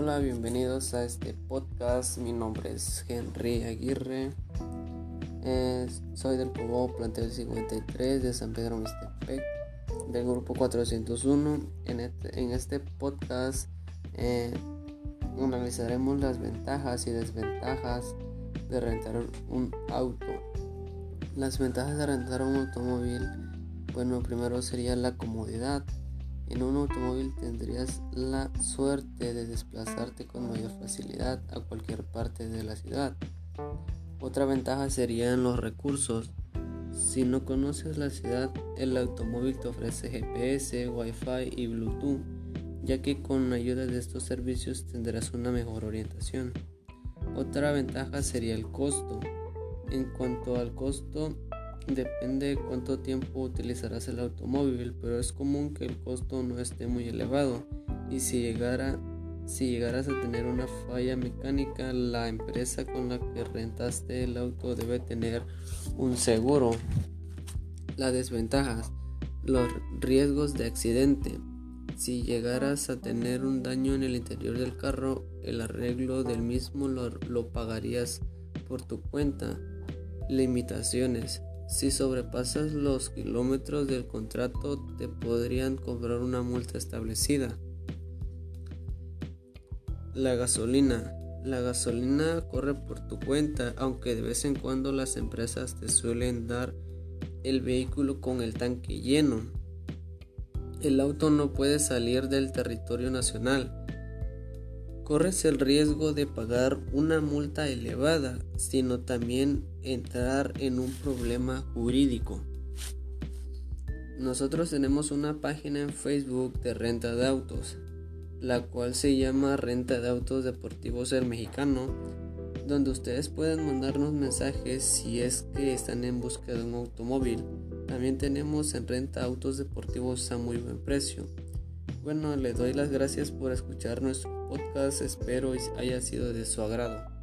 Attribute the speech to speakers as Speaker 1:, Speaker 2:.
Speaker 1: Hola, bienvenidos a este podcast. Mi nombre es Henry Aguirre. soy del Poblado Plantel 53 de San Pedro Mixtepec, del grupo 401. En este, en este podcast eh, analizaremos las ventajas y desventajas de rentar un auto. Las ventajas de rentar un automóvil, bueno, primero sería la comodidad en un automóvil tendrías la suerte de desplazarte con mayor facilidad a cualquier parte de la ciudad. Otra ventaja serían los recursos. Si no conoces la ciudad, el automóvil te ofrece GPS, Wi-Fi y Bluetooth, ya que con ayuda de estos servicios tendrás una mejor orientación. Otra ventaja sería el costo. En cuanto al costo, Depende de cuánto tiempo utilizarás el automóvil, pero es común que el costo no esté muy elevado y si llegara si llegaras a tener una falla mecánica, la empresa con la que rentaste el auto debe tener un seguro. Las desventajas, los riesgos de accidente. Si llegaras a tener un daño en el interior del carro, el arreglo del mismo lo, lo pagarías por tu cuenta. Limitaciones. Si sobrepasas los kilómetros del contrato te podrían cobrar una multa establecida. La gasolina. La gasolina corre por tu cuenta, aunque de vez en cuando las empresas te suelen dar el vehículo con el tanque lleno. El auto no puede salir del territorio nacional corres el riesgo de pagar una multa elevada, sino también entrar en un problema jurídico. Nosotros tenemos una página en Facebook de renta de autos, la cual se llama Renta de Autos Deportivos El Mexicano, donde ustedes pueden mandarnos mensajes si es que están en busca de un automóvil. También tenemos en renta autos deportivos a muy buen precio. Bueno, le doy las gracias por escuchar nuestro podcast, espero haya sido de su agrado.